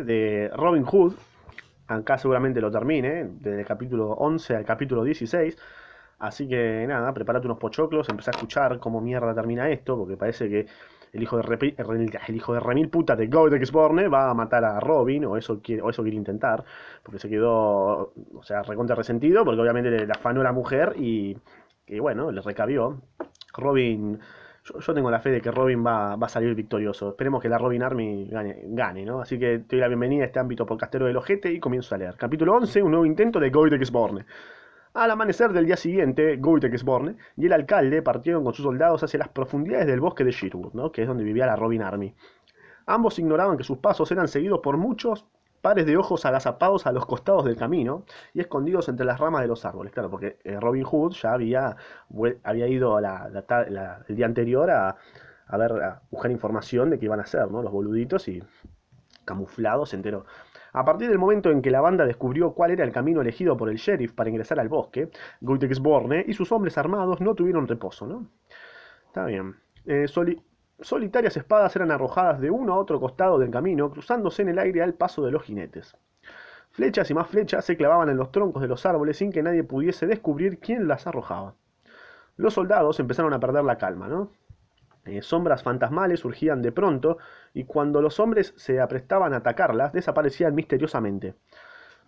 de Robin Hood. Acá seguramente lo termine, desde el capítulo 11 al capítulo 16. Así que nada, prepárate unos pochoclos, empecé a escuchar cómo mierda termina esto, porque parece que el hijo de, el hijo de remil puta de Godex Borne va a matar a Robin, o eso quiere, o eso quiere intentar, porque se quedó, o sea, recontra resentido, porque obviamente le le afanó a la mujer y, y bueno, le recabió. Robin, yo, tengo la fe de que Robin va, va a salir victorioso. Esperemos que la Robin Army gane, gane, ¿no? Así que te doy la bienvenida a este ámbito podcastero del ojete y comienzo a leer. Capítulo 11, un nuevo intento de Godex Borne. Al amanecer del día siguiente, Goitex-Borne y el alcalde partieron con sus soldados hacia las profundidades del bosque de Sherwood, ¿no? que es donde vivía la Robin Army. Ambos ignoraban que sus pasos eran seguidos por muchos pares de ojos agazapados a los costados del camino y escondidos entre las ramas de los árboles. Claro, porque eh, Robin Hood ya había, había ido la- el día anterior a, a ver, buscar información de qué iban a hacer, ¿no? Los boluditos y camuflados se enteró. A partir del momento en que la banda descubrió cuál era el camino elegido por el sheriff para ingresar al bosque, Goitex-Borne y sus hombres armados no tuvieron reposo, ¿no? Está bien. Eh, solitarias espadas eran arrojadas de uno a otro costado del camino, cruzándose en el aire al paso de los jinetes. Flechas y más flechas se clavaban en los troncos de los árboles sin que nadie pudiese descubrir quién las arrojaba. Los soldados empezaron a perder la calma, ¿no? Eh, sombras fantasmales surgían de pronto y cuando los hombres se aprestaban a atacarlas, desaparecían misteriosamente.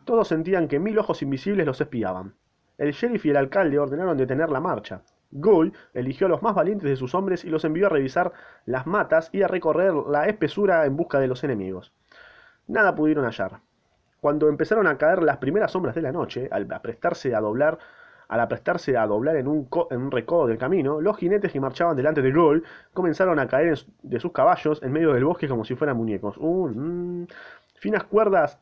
Todos sentían que mil ojos invisibles los espiaban. El sheriff y el alcalde ordenaron detener la marcha. Guy eligió a los más valientes de sus hombres y los envió a revisar las matas y a recorrer la espesura en busca de los enemigos. Nada pudieron hallar. Cuando empezaron a caer las primeras sombras de la noche, al aprestarse a doblar, al aprestarse a doblar en un, recodo del camino, los jinetes que marchaban delante de Guy comenzaron a caer de sus caballos en medio del bosque como si fueran muñecos. Mm. Finas cuerdas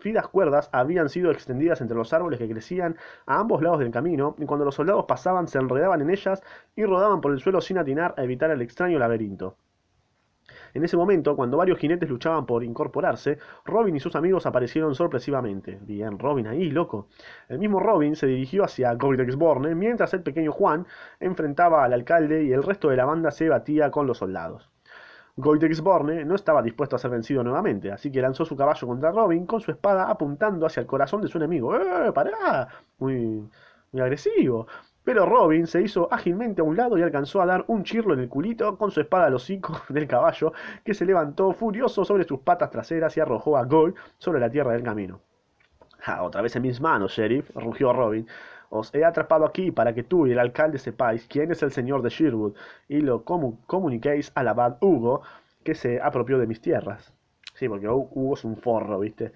finas cuerdas habían sido extendidas entre los árboles que crecían a ambos lados del camino, y cuando los soldados pasaban se enredaban en ellas y rodaban por el suelo sin atinar a evitar el extraño laberinto. En ese momento, cuando varios jinetes luchaban por incorporarse, Robin y sus amigos aparecieron sorpresivamente. Bien, Robin ahí, loco. El mismo Robin se dirigió hacia Goldexborne, mientras el pequeño Juan enfrentaba al alcalde y el resto de la banda se batía con los soldados. Goldexborne no estaba dispuesto a ser vencido nuevamente, así que lanzó su caballo contra Robin con su espada apuntando hacia el corazón de su enemigo. ¡Eh, pará! Muy, muy agresivo. Pero Robin se hizo ágilmente a un lado y alcanzó a dar un chirlo en el culito con su espada al hocico del caballo, que se levantó furioso sobre sus patas traseras y arrojó a Gold sobre la tierra del camino. Ah, otra vez en mis manos, sheriff, rugió Robin. Os he atrapado aquí para que tú y el alcalde sepáis quién es el señor de Sherwood y lo comu- comuniquéis al abad Hugo, que se apropió de mis tierras. Sí, porque Hu- Hugo es un forro, ¿viste?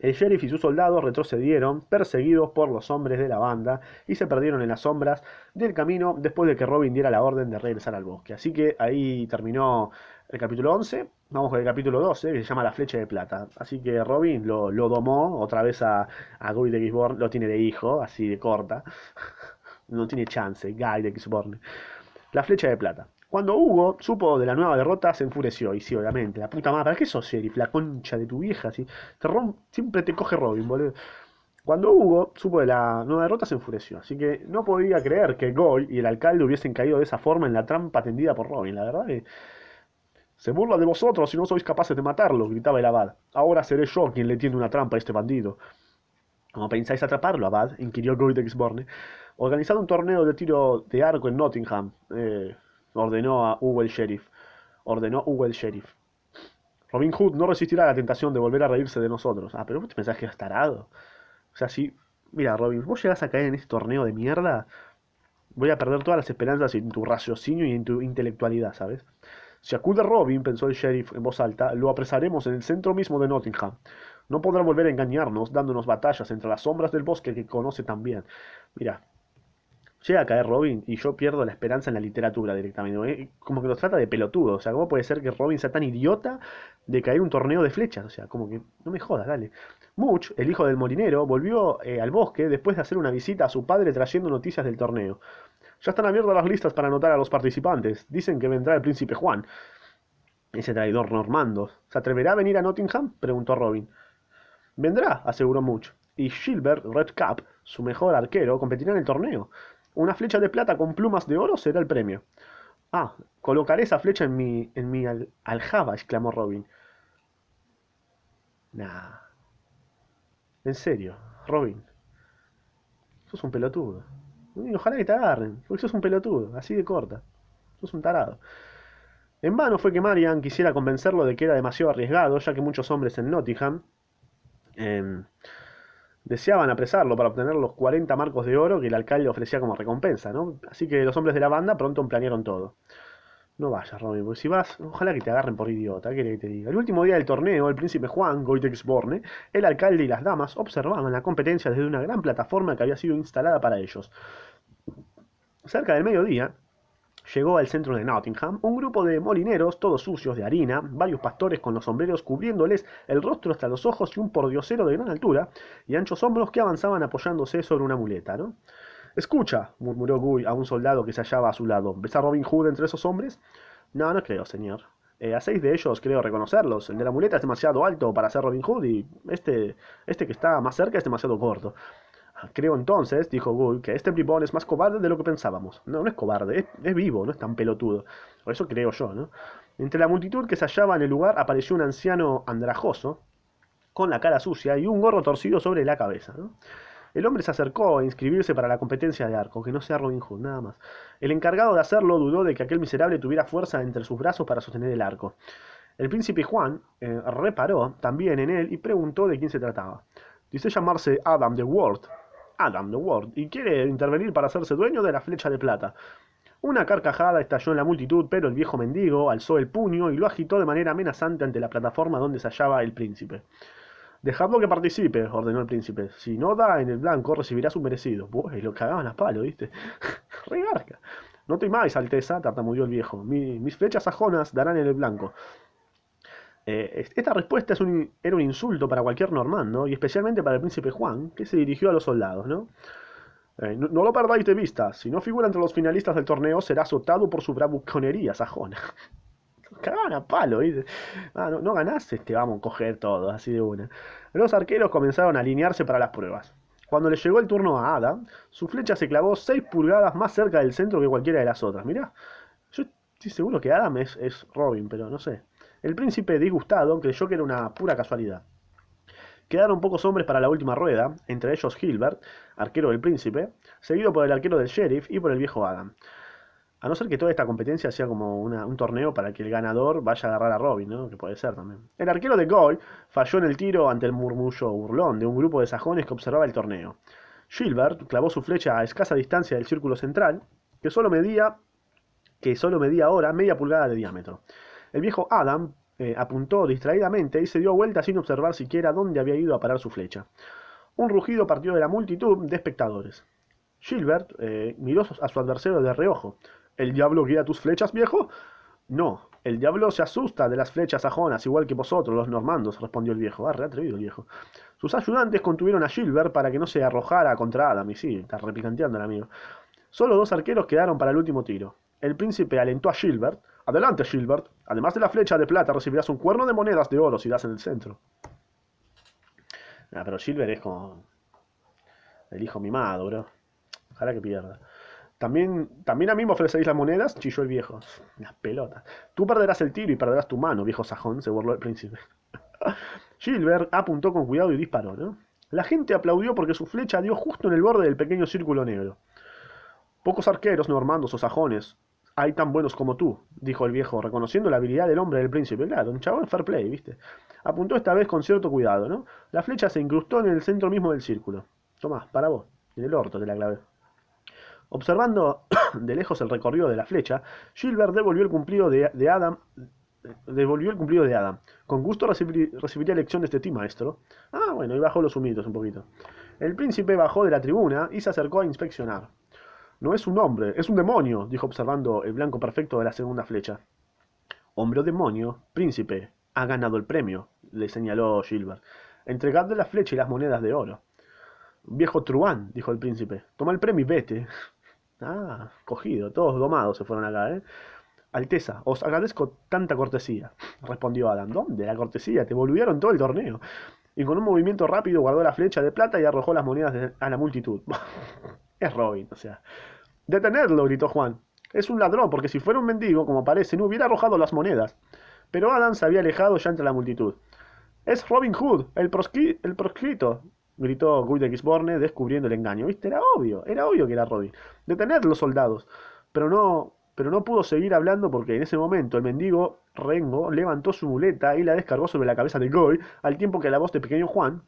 El sheriff y sus soldados retrocedieron, perseguidos por los hombres de la banda, y se perdieron en las sombras del camino después de que Robin diera la orden de regresar al bosque. Así que ahí terminó el capítulo 11. Vamos con el capítulo 12, que se llama La Flecha de Plata. Así que Robin lo, lo domó otra vez a, a Guy de Gisborne, lo tiene de hijo, así de corta. No tiene chance, Guy de Gisborne. La Flecha de Plata. Cuando Hugo supo de la nueva derrota, se enfureció. Y sí, obviamente, la puta madre, ¿para qué sos sheriff? La concha de tu vieja, así. Te siempre te coge Robin, boludo. Cuando Hugo supo de la nueva derrota, se enfureció. Así que no podía creer que Goy y el alcalde hubiesen caído de esa forma en la trampa tendida por Robin. La verdad que se burla de vosotros si no sois capaces de matarlo, gritaba el abad. Ahora seré yo quien le tiende una trampa a este bandido. ¿Cómo pensáis atraparlo, abad? inquirió Goy. Organizado un torneo de tiro de arco en Nottingham, eh, ordenó a Hugo el sheriff. Ordenó Hugo el sheriff. Robin Hood no resistirá la tentación de volver a reírse de nosotros. Ah, pero vos te pensás que es tarado. O sea, si. Mira, Robin, vos llegás a caer en este torneo de mierda, voy a perder todas las esperanzas en tu raciocinio y en tu intelectualidad, ¿sabes? Si acude Robin, pensó el sheriff en voz alta, lo apresaremos en el centro mismo de Nottingham. No podrá volver a engañarnos, dándonos batallas entre las sombras del bosque que conoce tan bien. Mira, llega a caer Robin y yo pierdo la esperanza en la literatura directamente. ¿eh? Como que nos trata de pelotudo. O sea, ¿cómo puede ser que Robin sea tan idiota de caer un torneo de flechas? O sea, como que no me jodas, dale. Much, el hijo del molinero, volvió eh, al bosque después de hacer una visita a su padre trayendo noticias del torneo. Ya están abiertas las listas para anotar a los participantes. Dicen que vendrá el príncipe Juan. Ese traidor normando. ¿Se atreverá a venir a Nottingham? preguntó Robin. Vendrá, aseguró Much. Y Gilbert Redcap, su mejor arquero, competirá en el torneo. Una flecha de plata con plumas de oro será el premio. Ah, colocaré esa flecha en mi, en mi al- aljaba, exclamó Robin. Nah. En serio, Robin. Sos un pelotudo. Ojalá que te agarren, porque sos un pelotudo, así de corta. Sos un tarado. En vano fue que Marian quisiera convencerlo de que era demasiado arriesgado, ya que muchos hombres en Nottingham em, deseaban apresarlo para obtener los 40 marcos de oro que el alcalde ofrecía como recompensa, ¿no? Así que los hombres de la banda pronto planearon todo. No vayas, Robin, porque si vas, ojalá que te agarren por idiota, ¿qué que te diga? El último día del torneo, el príncipe Juan, Goitexborne, el alcalde y las damas observaban la competencia desde una gran plataforma que había sido instalada para ellos. Cerca del mediodía, llegó al centro de Nottingham un grupo de molineros, todos sucios de harina, varios pastores con los sombreros cubriéndoles el rostro hasta los ojos y un pordiosero de gran altura y anchos hombros que avanzaban apoyándose sobre una muleta, ¿no? Escucha, murmuró Guy a un soldado que se hallaba a su lado. ¿Ves a Robin Hood entre esos hombres? No, no creo, señor. Eh, a seis de ellos creo reconocerlos. El de la muleta es demasiado alto para ser Robin Hood y este, este que está más cerca es demasiado corto. Creo entonces, dijo Guy, que este bribón es más cobarde de lo que pensábamos. No, no es cobarde, es, es vivo, no es tan pelotudo. O eso creo yo, ¿no? Entre la multitud que se hallaba en el lugar apareció un anciano andrajoso, con la cara sucia y un gorro torcido sobre la cabeza. ¿no? El hombre se acercó a inscribirse para la competencia de arco, que no sea Robin Hood, nada más. El encargado de hacerlo dudó de que aquel miserable tuviera fuerza entre sus brazos para sostener el arco. El príncipe Juan eh, reparó también en él y preguntó de quién se trataba. Dice llamarse Adam de Ward. Adam de Ward, y quiere intervenir para hacerse dueño de la flecha de plata. Una carcajada estalló en la multitud, pero el viejo mendigo alzó el puño y lo agitó de manera amenazante ante la plataforma donde se hallaba el príncipe. Dejadlo que participe, ordenó el príncipe. Si no da en el blanco, recibirá su merecido. Buah, lo cagaban a palo, ¿viste? Regarca. No temáis, Alteza, tartamudeó el viejo. mis flechas sajonas darán en el blanco. Eh, esta respuesta es un, era un insulto para cualquier normando, y especialmente para el príncipe Juan, que se dirigió a los soldados, ¿no? Eh, no, lo perdáis de vista. Si no figura entre los finalistas del torneo, será azotado por su bravuconería sajona. Cagaban a palo, ah, no, no ganaste, te vamos a coger todo, así de una. Los arqueros comenzaron a alinearse para las pruebas. Cuando le llegó el turno a Adam, su flecha se clavó 6 pulgadas más cerca del centro que cualquiera de las otras. Mirá, yo estoy seguro que Adam es, es Robin, pero no sé. El príncipe disgustado creyó que era una pura casualidad. Quedaron pocos hombres para la última rueda, entre ellos Gilbert, arquero del príncipe, seguido por el arquero del sheriff y por el viejo Adam. A no ser que toda esta competencia sea como un torneo para que el ganador vaya a agarrar a Robin, ¿no? Que puede ser también. El arquero de Goy falló en el tiro ante el murmullo burlón de un grupo de sajones que observaba el torneo. Gilbert clavó su flecha a escasa distancia del círculo central, que solo medía, que solo medía ahora media pulgada de diámetro. El viejo Adam eh, apuntó distraídamente y se dio vuelta sin observar siquiera dónde había ido a parar su flecha. Un rugido partió de la multitud de espectadores. Gilbert eh, miró a su adversario de reojo. ¿El diablo guía tus flechas, viejo? No, el diablo se asusta de las flechas sajonas, igual que vosotros, los normandos, respondió el viejo. Ah, atrevido el viejo. Sus ayudantes contuvieron a Gilbert para que no se arrojara contra Adam, y sí, está repicanteando el amigo. Solo dos arqueros quedaron para el último tiro. El príncipe alentó a Gilbert. Adelante, Gilbert. Además de la flecha de plata, recibirás un cuerno de monedas de oro si das en el centro. Ah, pero Gilbert es como... El hijo mimado, bro. Ojalá que pierda. También, también a mí me ofrecéis las monedas, chilló el viejo. Las pelotas. Tú perderás el tiro y perderás tu mano, viejo sajón, se burló el príncipe. Gilbert apuntó con cuidado y disparó, ¿no? La gente aplaudió porque su flecha dio justo en el borde del pequeño círculo negro. Pocos arqueros normandos o sajones hay tan buenos como tú, dijo el viejo, reconociendo la habilidad del hombre del príncipe. Claro, un chabón fair play, ¿viste? Apuntó esta vez con cierto cuidado, ¿no? La flecha se incrustó en el centro mismo del círculo. Tomás, para vos. En el orto te la clavé. Observando de lejos el recorrido de la flecha, Gilbert devolvió el cumplido de, Adam. Devolvió el cumplido de Adam. Con gusto recibiría lección de este ti, maestro. Ah, bueno, y bajó los humitos un poquito. El príncipe bajó de la tribuna y se acercó a inspeccionar. No es un hombre, es un demonio, dijo observando el blanco perfecto de la segunda flecha. Hombre o demonio, príncipe, ha ganado el premio, le señaló Gilbert. Entregadle la flecha y las monedas de oro. Viejo truán, dijo el príncipe, toma el premio y vete. Ah, cogido, todos domados se fueron acá, ¿eh? Alteza, os agradezco tanta cortesía, respondió Adam. ¿Dónde la cortesía? Te volvieron todo el torneo. Y con un movimiento rápido guardó la flecha de plata y arrojó las monedas a la multitud. es Robin, o sea. Detenerlo, gritó Juan. Es un ladrón, porque si fuera un mendigo, como parece, no hubiera arrojado las monedas. Pero Adam se había alejado ya entre la multitud. Es Robin Hood, el, el proscrito, gritó de Gisborne, descubriendo el engaño. ¿Viste? Era obvio, era obvio que era Robin. Detener los soldados. Pero no, pero no pudo seguir hablando porque en ese momento el mendigo Rengo levantó su muleta y la descargó sobre la cabeza de Goy, al tiempo que la voz de pequeño Juan,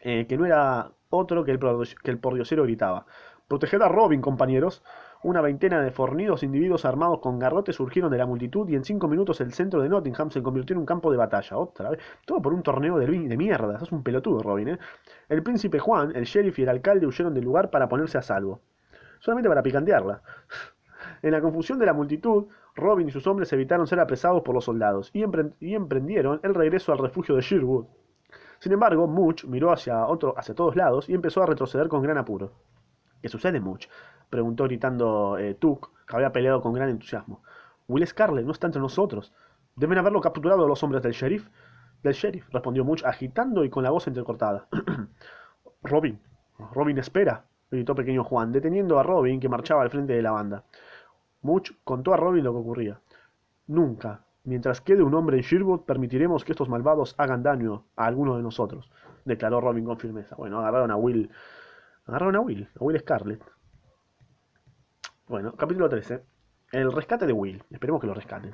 eh, que no era otro que el, que el pordiosero gritaba. Proteged a Robin, compañeros. Una veintena de fornidos individuos armados con garrotes surgieron de la multitud y en cinco minutos el centro de Nottingham se convirtió en un campo de batalla. Otra vez. Todo por un torneo de, de mierda. es un pelotudo, Robin, ¿eh? El príncipe Juan, el sheriff y el alcalde huyeron del lugar para ponerse a salvo. Solamente para picantearla. En la confusión de la multitud, Robin y sus hombres evitaron ser apresados por los soldados y, emprendieron el regreso al refugio de Sherwood. Sin embargo, Much miró hacia, otro, hacia todos lados y empezó a retroceder con gran apuro. ¿Qué sucede, Much? Preguntó gritando eh, Tuck, que había peleado con gran entusiasmo. Will Scarlet no está entre nosotros. Deben haberlo capturado los hombres del sheriff. Del sheriff, respondió Much, agitando y con la voz entrecortada. Robin, Robin, espera, gritó pequeño Juan, deteniendo a Robin, que marchaba al frente de la banda. Much contó a Robin lo que ocurría. Nunca, mientras quede un hombre en Sherwood, permitiremos que estos malvados hagan daño a alguno de nosotros, declaró Robin con firmeza. Bueno, agarraron a Will. Agarraron a Will, a Will Scarlett. Bueno, capítulo 13. El rescate de Will. Esperemos que lo rescaten.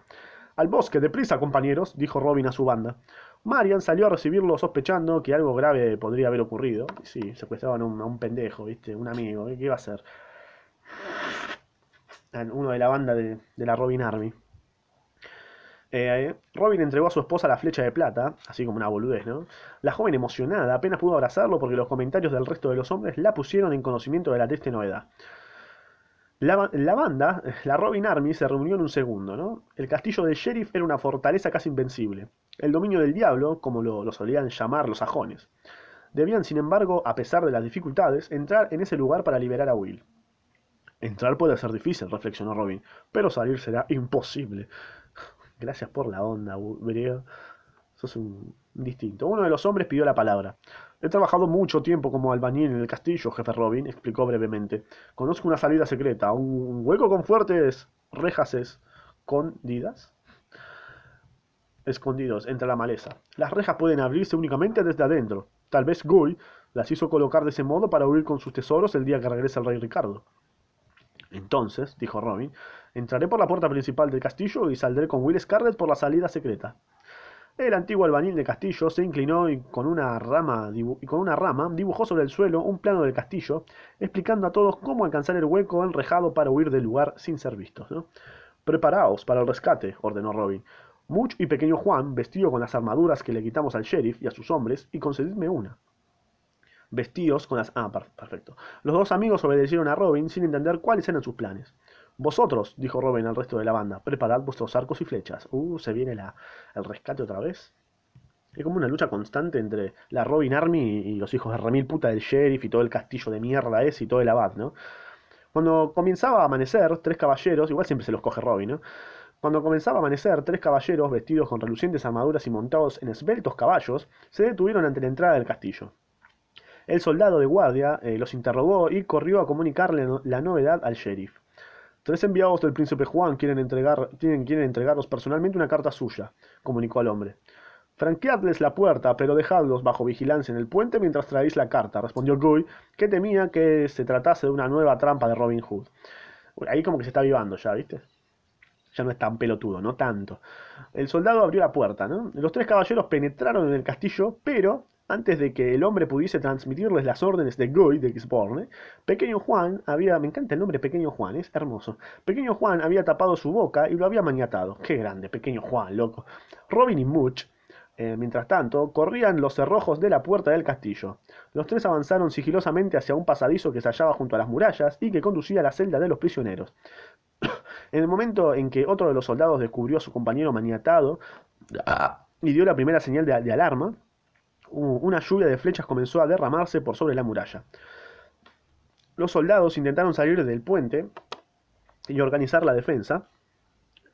Al bosque, deprisa, compañeros, dijo Robin a su banda. Marian salió a recibirlo sospechando que algo grave podría haber ocurrido. Sí, secuestraban a un, pendejo, ¿viste? Un amigo. ¿Qué iba a hacer? uno de la banda de, la Robin Army. Eh, Robin entregó a su esposa la flecha de plata, así como una boludez, ¿no? La joven emocionada apenas pudo abrazarlo porque los comentarios del resto de los hombres la pusieron en conocimiento de la triste novedad. La, banda, la Robin Army, se reunió en un segundo, ¿no? El castillo del sheriff era una fortaleza casi invencible. El dominio del diablo, como lo, lo solían llamar los sajones. Debían, sin embargo, a pesar de las dificultades, entrar en ese lugar para liberar a Will. Entrar puede ser difícil, reflexionó Robin, pero salir será imposible. Gracias por la onda, Eso Sos un distinto. Uno de los hombres pidió la palabra. He trabajado mucho tiempo como albañil en el castillo, jefe Robin, explicó brevemente. Conozco una salida secreta, un hueco con fuertes rejas escondidas. Escondidos entre la maleza. Las rejas pueden abrirse únicamente desde adentro. Tal vez Guy las hizo colocar de ese modo para huir con sus tesoros el día que regrese el rey Ricardo. Entonces, dijo Robin, entraré por la puerta principal del castillo y saldré con Will Scarlett por la salida secreta. El antiguo albañil de castillo se inclinó y con una rama, dibujó sobre el suelo un plano del castillo, explicando a todos cómo alcanzar el hueco enrejado para huir del lugar sin ser vistos. Preparaos para el rescate, ordenó Robin. Much y pequeño Juan, vestido con las armaduras que le quitamos al sheriff y a sus hombres, y concedidme una vestidos con las... Ah, perfecto. Los dos amigos obedecieron a Robin sin entender cuáles eran sus planes. Vosotros, dijo Robin al resto de la banda, preparad vuestros arcos y flechas. Uh, se viene la, el rescate otra vez. Es como una lucha constante entre la Robin Army y los hijos de remil puta del sheriff y todo el castillo de mierda ese y todo el abad, ¿no? Cuando comenzaba a amanecer, tres caballeros, igual siempre se los coge Robin, ¿no? Cuando comenzaba a amanecer, tres caballeros vestidos con relucientes armaduras y montados en esbeltos caballos se detuvieron ante la entrada del castillo. El soldado de guardia eh, los interrogó y corrió a comunicarle la novedad al sheriff. Tres enviados del príncipe Juan quieren, entregar, tienen, quieren entregarnos personalmente una carta suya, comunicó al hombre. Franqueadles la puerta, pero dejadlos bajo vigilancia en el puente mientras traéis la carta, respondió Guy, que temía que se tratase de una nueva trampa de Robin Hood. Ahí como que se está avivando ya, ¿viste? Ya no es tan pelotudo, no tanto. El soldado abrió la puerta, ¿no? Los tres caballeros penetraron en el castillo, pero antes de que el hombre pudiese transmitirles las órdenes de Guy de Gisborne, Pequeño Juan había, me encanta el nombre Pequeño Juan, es hermoso. Pequeño Juan había tapado su boca y lo había maniatado. Qué grande, Pequeño Juan, loco. Robin y Much, eh, mientras tanto, corrían los cerrojos de la puerta del castillo. Los tres avanzaron sigilosamente hacia un pasadizo que se hallaba junto a las murallas y que conducía a la celda de los prisioneros. en el momento en que otro de los soldados descubrió a su compañero maniatado y dio la primera señal de alarma, una lluvia de flechas comenzó a derramarse por sobre la muralla. Los soldados intentaron salir del puente y organizar la defensa,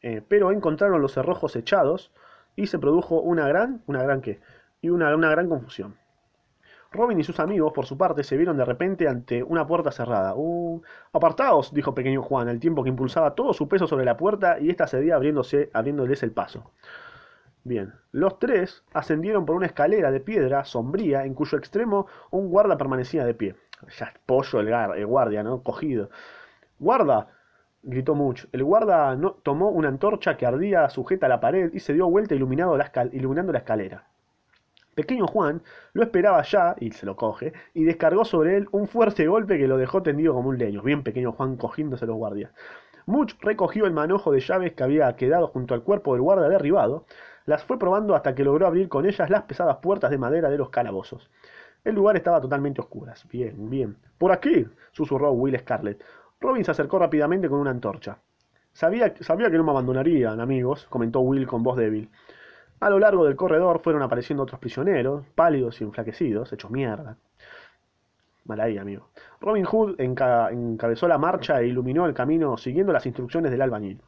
eh, pero encontraron los cerrojos echados y se produjo una gran, una gran qué, y una, una gran confusión. Robin y sus amigos, por su parte, se vieron de repente ante una puerta cerrada. Uh, apartaos, dijo pequeño Juan, al tiempo que impulsaba todo su peso sobre la puerta y ésta cedía abriéndose, abriéndoles el paso. Bien, los tres ascendieron por una escalera de piedra sombría en cuyo extremo un guarda permanecía de pie. Ya pollo el, el guardia, ¿no? Cogido. ¡Guarda! gritó Much. El guarda no, tomó una antorcha que ardía sujeta a la pared y se dio vuelta iluminando la, iluminando la escalera. Pequeño Juan lo esperaba ya, y se lo coge, y descargó sobre él un fuerte golpe que lo dejó tendido como un leño. Bien pequeño Juan cogiéndose los guardias. Much recogió el manojo de llaves que había quedado junto al cuerpo del guarda derribado, las fue probando hasta que logró abrir con ellas las pesadas puertas de madera de los calabozos. El lugar estaba totalmente oscuras. Bien, bien. Por aquí, susurró Will Scarlett. Robin se acercó rápidamente con una antorcha. Sabía, sabía que no me abandonarían, amigos, comentó Will con voz débil. A lo largo del corredor fueron apareciendo otros prisioneros, pálidos y enflaquecidos, hechos mierda. Mal ahí, amigo. Robin Hood encabezó la marcha e iluminó el camino siguiendo las instrucciones del albañil.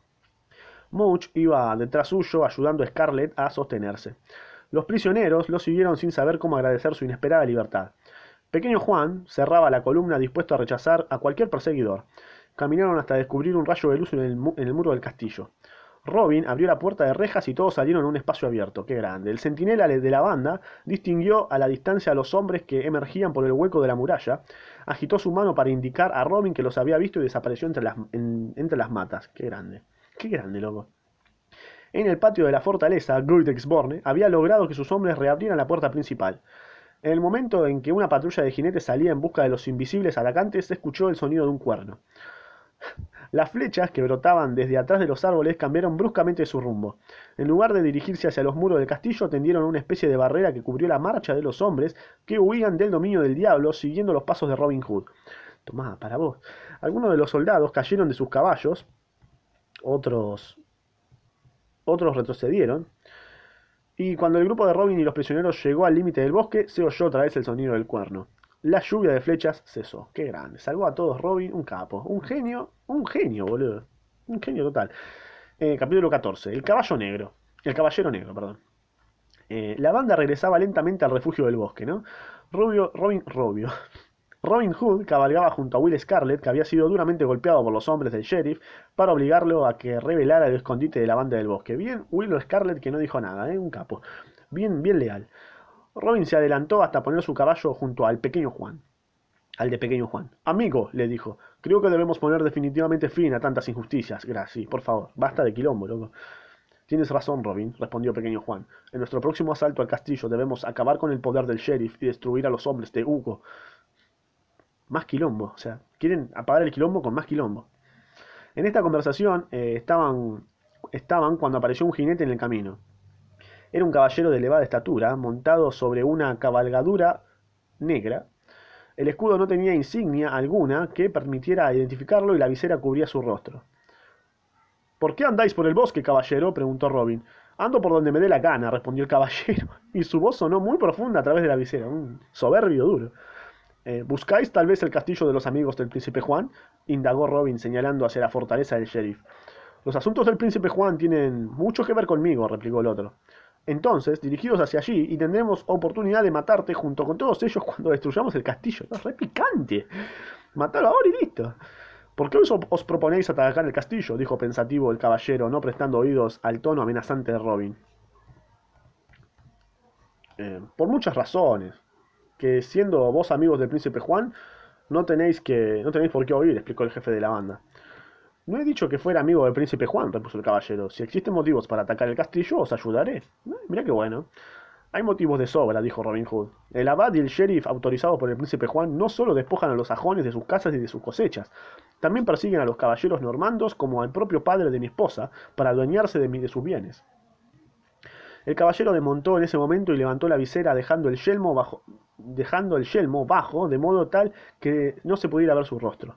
Much iba detrás suyo ayudando a Scarlett a sostenerse. Los prisioneros lo siguieron sin saber cómo agradecer su inesperada libertad. Pequeño Juan cerraba la columna dispuesto a rechazar a cualquier perseguidor. Caminaron hasta descubrir un rayo de luz en el, en muro del castillo. Robin abrió la puerta de rejas y todos salieron a un espacio abierto. ¡Qué grande! El centinela de la banda distinguió a la distancia a los hombres que emergían por el hueco de la muralla. Agitó su mano para indicar a Robin que los había visto y desapareció entre las, entre las matas. ¡Qué grande! ¡Qué grande, loco! En el patio de la fortaleza, Borne había logrado que sus hombres reabrieran la puerta principal. En el momento en que una patrulla de jinetes salía en busca de los invisibles atacantes, se escuchó el sonido de un cuerno. Las flechas que brotaban desde atrás de los árboles cambiaron bruscamente su rumbo. En lugar de dirigirse hacia los muros del castillo, tendieron una especie de barrera que cubrió la marcha de los hombres que huían del dominio del diablo siguiendo los pasos de Robin Hood. Tomá, para vos. Algunos de los soldados cayeron de sus caballos, otros, otros retrocedieron, y cuando el grupo de Robin y los prisioneros llegó al límite del bosque, se oyó otra vez el sonido del cuerno. La lluvia de flechas cesó. Qué grande. Salvó a todos Robin, un capo. Un genio. Un genio, boludo. Un genio total. Eh, capítulo 14. El caballo negro. El caballero negro, perdón. Eh, la banda regresaba lentamente al refugio del bosque, ¿no? Rubio, Robin, Robio. Robin Hood cabalgaba junto a Will Scarlett, que había sido duramente golpeado por los hombres del sheriff, para obligarlo a que revelara el escondite de la banda del bosque. Bien, Will Scarlett que no dijo nada, ¿eh? Un capo. Bien, bien leal. Robin se adelantó hasta poner su caballo junto al pequeño Juan. Al de pequeño Juan. Amigo, le dijo, creo que debemos poner definitivamente fin a tantas injusticias. Gracias, por favor, basta de quilombo, loco. Tienes razón, Robin, respondió pequeño Juan. En nuestro próximo asalto al castillo debemos acabar con el poder del sheriff y destruir a los hombres de Hugo. Más quilombo, o sea, quieren apagar el quilombo con más quilombo. En esta conversación eh, estaban, estaban cuando apareció un jinete en el camino. Era un caballero de elevada estatura, montado sobre una cabalgadura negra. El escudo no tenía insignia alguna que permitiera identificarlo y la visera cubría su rostro. ¿Por qué andáis por el bosque, caballero? preguntó Robin. Ando por donde me dé la gana, respondió el caballero, y su voz sonó muy profunda a través de la visera, un soberbio duro. Eh, ¿Buscáis tal vez el castillo de los amigos del príncipe Juan? indagó Robin señalando hacia la fortaleza del sheriff. Los asuntos del príncipe Juan tienen mucho que ver conmigo, replicó el otro. Entonces, dirigidos hacia allí, y tendremos oportunidad de matarte junto con todos ellos cuando destruyamos el castillo. ¡Es re picante! Matalo ahora y listo. ¿Por qué os, proponéis atacar el castillo? dijo pensativo el caballero, no prestando oídos al tono amenazante de Robin. Eh, por muchas razones. Que siendo vos amigos del príncipe Juan, no tenéis, que, no tenéis por qué oír, explicó el jefe de la banda. No he dicho que fuera amigo del príncipe Juan, repuso el caballero. Si existen motivos para atacar el castillo, os ayudaré. Mira mirá qué bueno. Hay motivos de sobra, dijo Robin Hood. El abad y el sheriff, autorizados por el príncipe Juan, no solo despojan a los sajones de sus casas y de sus cosechas, también persiguen a los caballeros normandos como al propio padre de mi esposa, para adueñarse de, de sus bienes. El caballero demontó en ese momento y levantó la visera dejando el yelmo bajo, dejando el yelmo bajo, de modo tal que no se pudiera ver su rostro.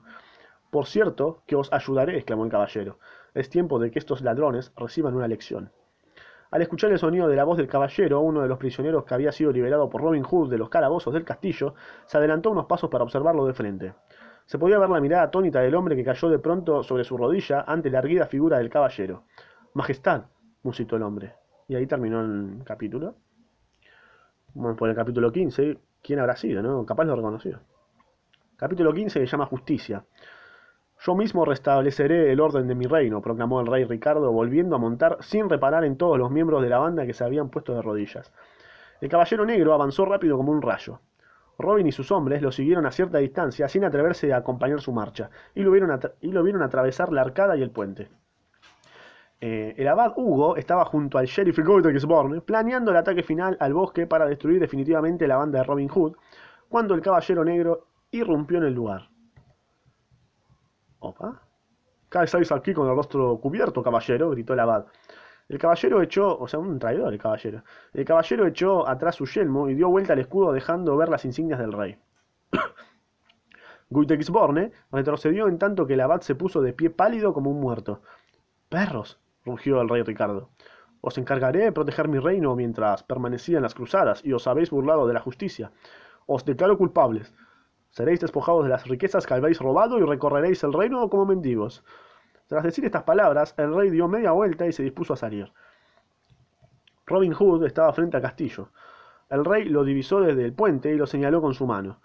Por cierto, que os ayudaré, exclamó el caballero. Es tiempo de que estos ladrones reciban una lección. Al escuchar el sonido de la voz del caballero, uno de los prisioneros que había sido liberado por Robin Hood de los calabozos del castillo, se adelantó unos pasos para observarlo de frente. Se podía ver la mirada atónita del hombre que cayó de pronto sobre su rodilla ante la erguida figura del caballero. Majestad, musitó el hombre. Y ahí terminó el capítulo. Vamos por el capítulo 15. ¿Quién habrá sido, no? Capaz lo reconoció. Capítulo 15 se llama Justicia. Yo mismo restableceré el orden de mi reino, proclamó el rey Ricardo, volviendo a montar sin reparar en todos los miembros de la banda que se habían puesto de rodillas. El caballero negro avanzó rápido como un rayo. Robin y sus hombres lo siguieron a cierta distancia sin atreverse a acompañar su marcha, y lo vieron, y lo vieron atravesar la arcada y el puente. Eh, el abad Hugo estaba junto al sheriff Gisborne planeando el ataque final al bosque para destruir definitivamente la banda de Robin Hood, cuando el caballero negro irrumpió en el lugar. Opa. ¿Qué estáis aquí con el rostro cubierto, caballero? gritó el abad. El caballero echó, o sea, un traidor el caballero. El caballero echó atrás su yelmo y dio vuelta al escudo dejando ver las insignias del rey. Guitexborne retrocedió en tanto que el abad se puso de pie pálido como un muerto. Perros, rugió el rey Ricardo. Os encargaré de proteger mi reino mientras permanecía en las cruzadas y os habéis burlado de la justicia. Os declaro culpables. Seréis despojados de las riquezas que habéis robado y recorreréis el reino como mendigos. Tras decir estas palabras, el rey dio media vuelta y se dispuso a salir. Robin Hood estaba frente al castillo. El rey lo divisó desde el puente y lo señaló con su mano.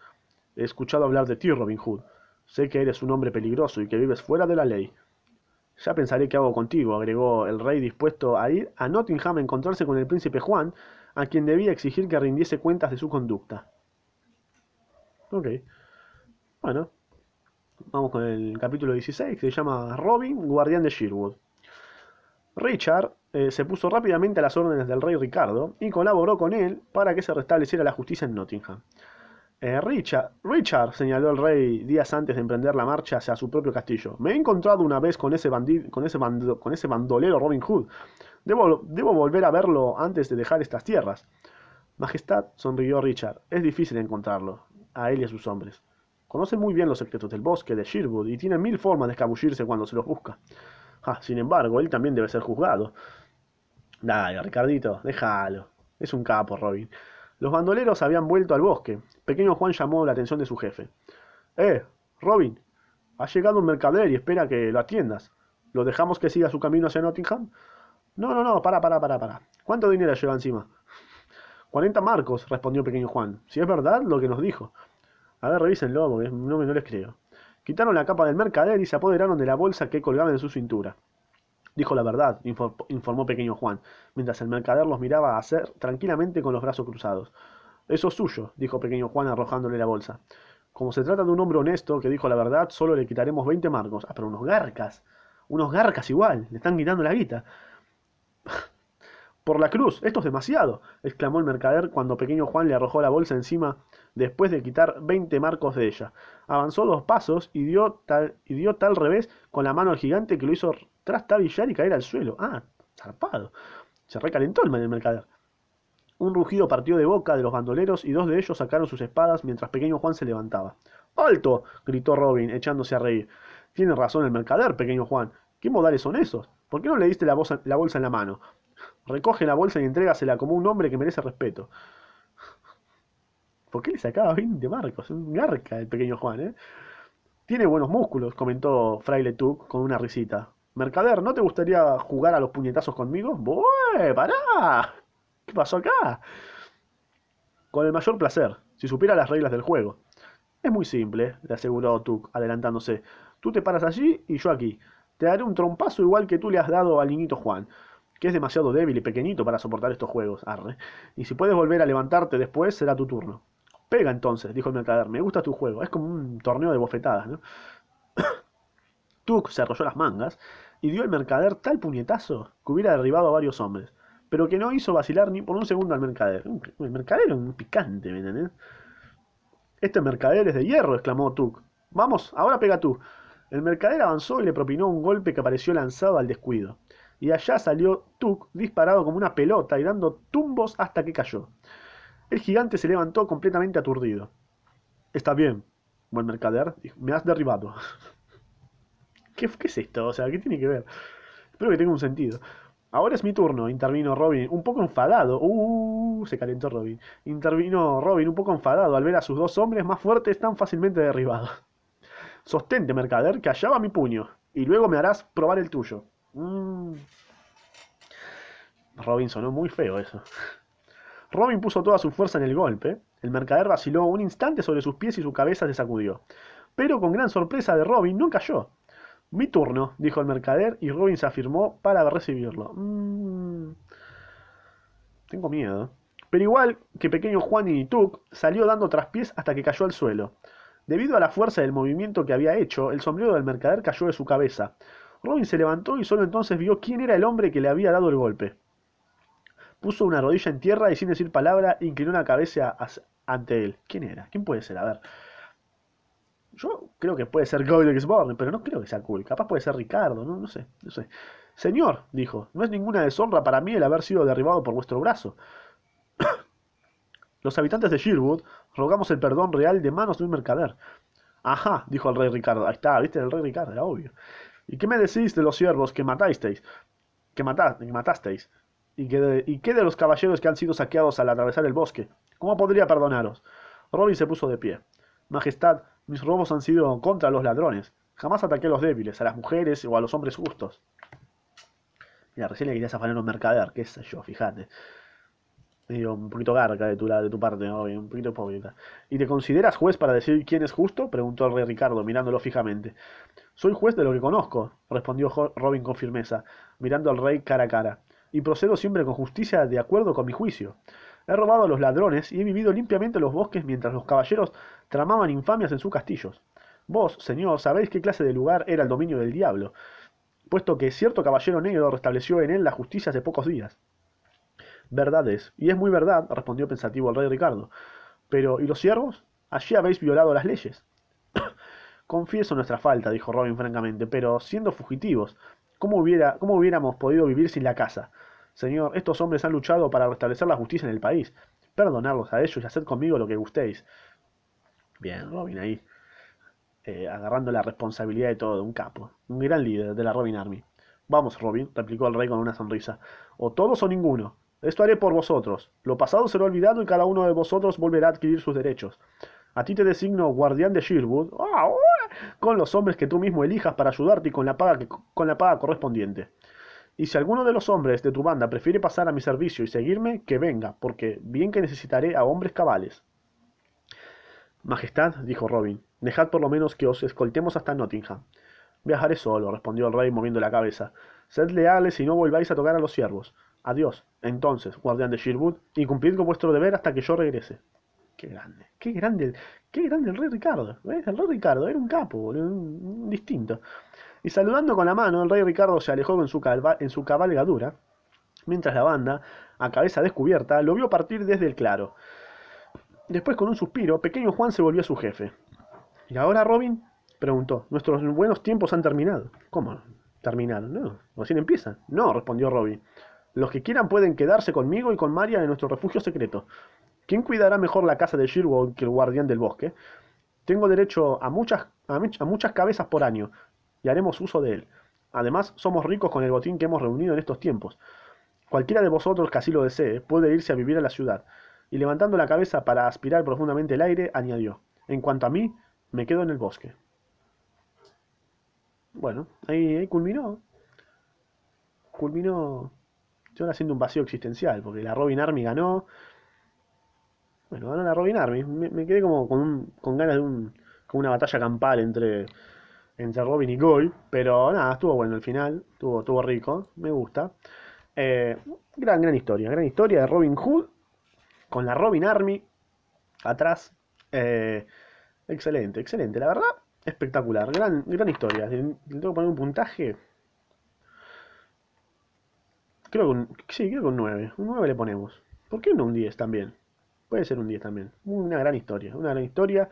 He escuchado hablar de ti, Robin Hood. Sé que eres un hombre peligroso y que vives fuera de la ley. Ya pensaré qué hago contigo, agregó el rey dispuesto a ir a Nottingham a encontrarse con el príncipe Juan, a quien debía exigir que rindiese cuentas de su conducta. Ok. Bueno, vamos con el capítulo 16 que se llama Robin, guardián de Sherwood. Richard eh, se puso rápidamente a las órdenes del rey Ricardo y colaboró con él para que se restableciera la justicia en Nottingham. Eh, Richard, Richard, señaló el rey días antes de emprender la marcha hacia su propio castillo. Me he encontrado una vez con ese, con ese, con ese bandolero Robin Hood. Debo, debo volver a verlo antes de dejar estas tierras. Majestad, sonrió Richard, es difícil encontrarlo a él y a sus hombres. Conoce muy bien los secretos del bosque de Sherwood y tiene mil formas de escabullirse cuando se los busca. Ah, sin embargo, él también debe ser juzgado. Dale, Ricardito, déjalo. Es un capo, Robin. Los bandoleros habían vuelto al bosque. Pequeño Juan llamó la atención de su jefe. Eh, Robin, ha llegado un mercader y espera que lo atiendas. ¿Lo dejamos que siga su camino hacia Nottingham? No, no, no, para, para, para, para. ¿Cuánto dinero lleva encima? Cuarenta marcos, respondió pequeño Juan. Si es verdad lo que nos dijo. A ver, revísenlo, porque no, no les creo. Quitaron la capa del mercader y se apoderaron de la bolsa que colgaba en su cintura. Dijo la verdad, informó pequeño Juan, mientras el mercader los miraba hacer tranquilamente con los brazos cruzados. Eso es suyo, dijo pequeño Juan arrojándole la bolsa. Como se trata de un hombre honesto que dijo la verdad, solo le quitaremos veinte marcos. Ah, pero unos garcas. Unos garcas igual. Le están quitando la guita. Por la cruz, esto es demasiado, exclamó el mercader cuando pequeño Juan le arrojó la bolsa encima después de quitar veinte marcos de ella. Avanzó dos pasos y dio tal, y dio tal revés con la mano al gigante que lo hizo trastabillar y caer al suelo. Ah, zarpado. Se recalentó el mercader. Un rugido partió de boca de los bandoleros y dos de ellos sacaron sus espadas mientras pequeño Juan se levantaba. ¡Alto! gritó Robin, echándose a reír. Tiene razón el mercader, pequeño Juan. ¿Qué modales son esos? ¿Por qué no le diste la bolsa en la mano? Recoge la bolsa y entrégasela como un hombre que merece respeto. ¿Por qué le sacaba 20 marcos? Un garca el pequeño Juan, ¿eh? Tiene buenos músculos, comentó Fraile Tuck con una risita. Mercader, ¿no te gustaría jugar a los puñetazos conmigo? ¡Bueh! ¡Pará! ¿Qué pasó acá? Con el mayor placer, si supiera las reglas del juego. Es muy simple, le aseguró Tuck, adelantándose. Tú te paras allí y yo aquí. Te daré un trompazo igual que tú le has dado al niñito Juan que es demasiado débil y pequeñito para soportar estos juegos, arre. Y si puedes volver a levantarte después, será tu turno. Pega entonces, dijo el mercader, me gusta tu juego, es como un torneo de bofetadas, ¿no? Tuk se arrolló las mangas y dio al mercader tal puñetazo que hubiera derribado a varios hombres, pero que no hizo vacilar ni por un segundo al mercader. El mercader es un picante, ¿me entiendes? Este mercader es de hierro, exclamó Tuk. Vamos, ahora pega tú. El mercader avanzó y le propinó un golpe que pareció lanzado al descuido y allá salió Tuk disparado como una pelota y dando tumbos hasta que cayó. El gigante se levantó completamente aturdido. Está bien, buen mercader, me has derribado. ¿Qué, ¿Qué, es esto? O sea, ¿qué tiene que ver? Espero que tenga un sentido. Ahora es mi turno, intervino Robin, un poco enfadado. Uh, se calentó Robin. Intervino Robin, un poco enfadado al ver a sus dos hombres más fuertes tan fácilmente derribados. Sostente, mercader, que allá va mi puño, y luego me harás probar el tuyo. Mm. Robin sonó muy feo eso. Robin puso toda su fuerza en el golpe. El mercader vaciló un instante sobre sus pies y su cabeza se sacudió. Pero con gran sorpresa de Robin no cayó. Mi turno, dijo el mercader, y Robin se afirmó para recibirlo. Mm, tengo miedo. Pero igual que pequeño Juan y Tuk, salió dando traspiés hasta que cayó al suelo. Debido a la fuerza del movimiento que había hecho, el sombrero del mercader cayó de su cabeza. Robin se levantó y solo entonces vio quién era el hombre que le había dado el golpe. Puso una rodilla en tierra y sin decir palabra inclinó la cabeza ante él. ¿Quién era? ¿Quién puede ser? A ver. Yo creo que puede ser Goyle Born, pero no creo que sea cool. Capaz puede ser Ricardo, no, no sé, no sé. Señor, dijo, no es ninguna deshonra para mí el haber sido derribado por vuestro brazo. Los habitantes de Sherwood rogamos el perdón real de manos de un mercader. Ajá, dijo el rey Ricardo. Ahí está, viste, el rey Ricardo, era obvio. ¿Y qué me decís de los siervos que matasteis? Que, matasteis. ¿Y, ¿Y qué de los caballeros que han sido saqueados al atravesar el bosque? ¿Cómo podría perdonaros? Robin se puso de pie. Majestad, mis robos han sido contra los ladrones. Jamás ataqué a los débiles, a las mujeres o a los hombres justos. Mira, recién le querías afanar a un mercader, qué sé yo, fíjate. Un poquito garca de tu, de tu parte, un poquito hipócrita. ¿Y te consideras juez para decir quién es justo? preguntó el rey Ricardo, mirándolo fijamente. Soy juez de lo que conozco, respondió Robin con firmeza, mirando al rey cara a cara, y procedo siempre con justicia de acuerdo con mi juicio. He robado a los ladrones y he vivido limpiamente en los bosques mientras los caballeros tramaban infamias en sus castillos. Vos, señor, sabéis qué clase de lugar era el dominio del diablo, puesto que cierto caballero negro restableció en él la justicia hace pocos días. Verdad es, y es muy verdad, respondió pensativo el rey Ricardo. Pero, ¿y los siervos? Allí habéis violado las leyes. Confieso nuestra falta, dijo Robin francamente, pero siendo fugitivos, ¿cómo, hubiera, ¿cómo hubiéramos podido vivir sin la casa? Señor, estos hombres han luchado para restablecer la justicia en el país. Perdonarlos a ellos y haced conmigo lo que gustéis. Bien, Robin ahí, eh, agarrando la responsabilidad de todo, un capo, un gran líder de la Robin Army. Vamos, Robin, replicó el rey con una sonrisa. O todos o ninguno. Esto haré por vosotros. Lo pasado será olvidado y cada uno de vosotros volverá a adquirir sus derechos. A ti te designo guardián de Sherwood, con los hombres que tú mismo elijas para ayudarte y con la paga, con la paga correspondiente. Y si alguno de los hombres de tu banda prefiere pasar a mi servicio y seguirme, que venga, porque bien que necesitaré a hombres cabales. Majestad, dijo Robin, dejad por lo menos que os escoltemos hasta Nottingham. Viajaré solo, respondió el rey moviendo la cabeza. Sed leales y no volváis a tocar a los siervos. Adiós, entonces, guardián de Sherwood, y cumplid con vuestro deber hasta que yo regrese. Qué grande, qué grande, qué grande el rey Ricardo. El rey Ricardo era un capo, un distinto. Y saludando con la mano, el rey Ricardo se alejó en su, en su cabalgadura, mientras la banda, a cabeza descubierta, lo vio partir desde el claro. Después, con un suspiro, pequeño Juan se volvió a su jefe. ¿Y ahora, Robin? preguntó. Nuestros buenos tiempos han terminado. ¿Cómo? ¿Terminaron? No, recién empiezan. No, respondió Robin. Los que quieran pueden quedarse conmigo y con Maria en nuestro refugio secreto. ¿Quién cuidará mejor la casa de Sherwood que el guardián del bosque? Tengo derecho a muchas, a muchas cabezas por año, y haremos uso de él. Además, somos ricos con el botín que hemos reunido en estos tiempos. Cualquiera de vosotros que así lo desee puede irse a vivir a la ciudad. Y levantando la cabeza para aspirar profundamente el aire, añadió, en cuanto a mí, me quedo en el bosque. Bueno, ahí, culminó. Culminó yo haciendo un vacío existencial, porque la Robin Army ganó. Bueno, ganó la Robin Army. Me, quedé como con, con ganas de un, con una batalla campal entre entre Robin y Gold, pero nada, estuvo bueno el final, estuvo, estuvo rico, me gusta. Eh, gran, gran historia, gran historia de Robin Hood con la Robin Army atrás. Eh, excelente, excelente, la verdad, espectacular, gran, gran historia. Tengo que poner un puntaje. Creo que un, sí, creo que un 9. Un 9 le ponemos. ¿Por qué no un 10 también? Puede ser un 10 también. Una gran historia, una gran historia.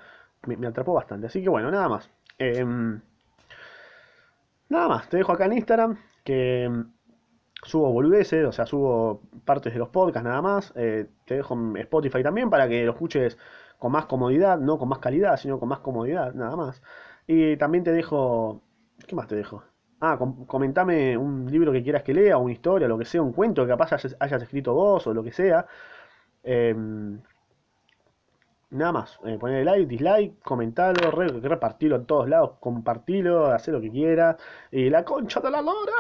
Me, atrapó bastante. Así que bueno, nada más. Eh, Nada más, te dejo acá en Instagram que mm, subo boludeces, o sea, subo partes de los podcasts nada más. Eh, te dejo Spotify también para que lo escuches con más comodidad, no con más calidad, sino con más comodidad, nada más. Y también te dejo... ¿Qué más te dejo? Ah, comentame un libro que quieras que lea, una historia, lo que sea, un cuento que capaz hayas, escrito vos o lo que sea. Em, Nada más, eh, like, dislike, comentarlo, repartirlo en todos lados, compartirlo, hacer lo que quiera. Y la concha de la lora.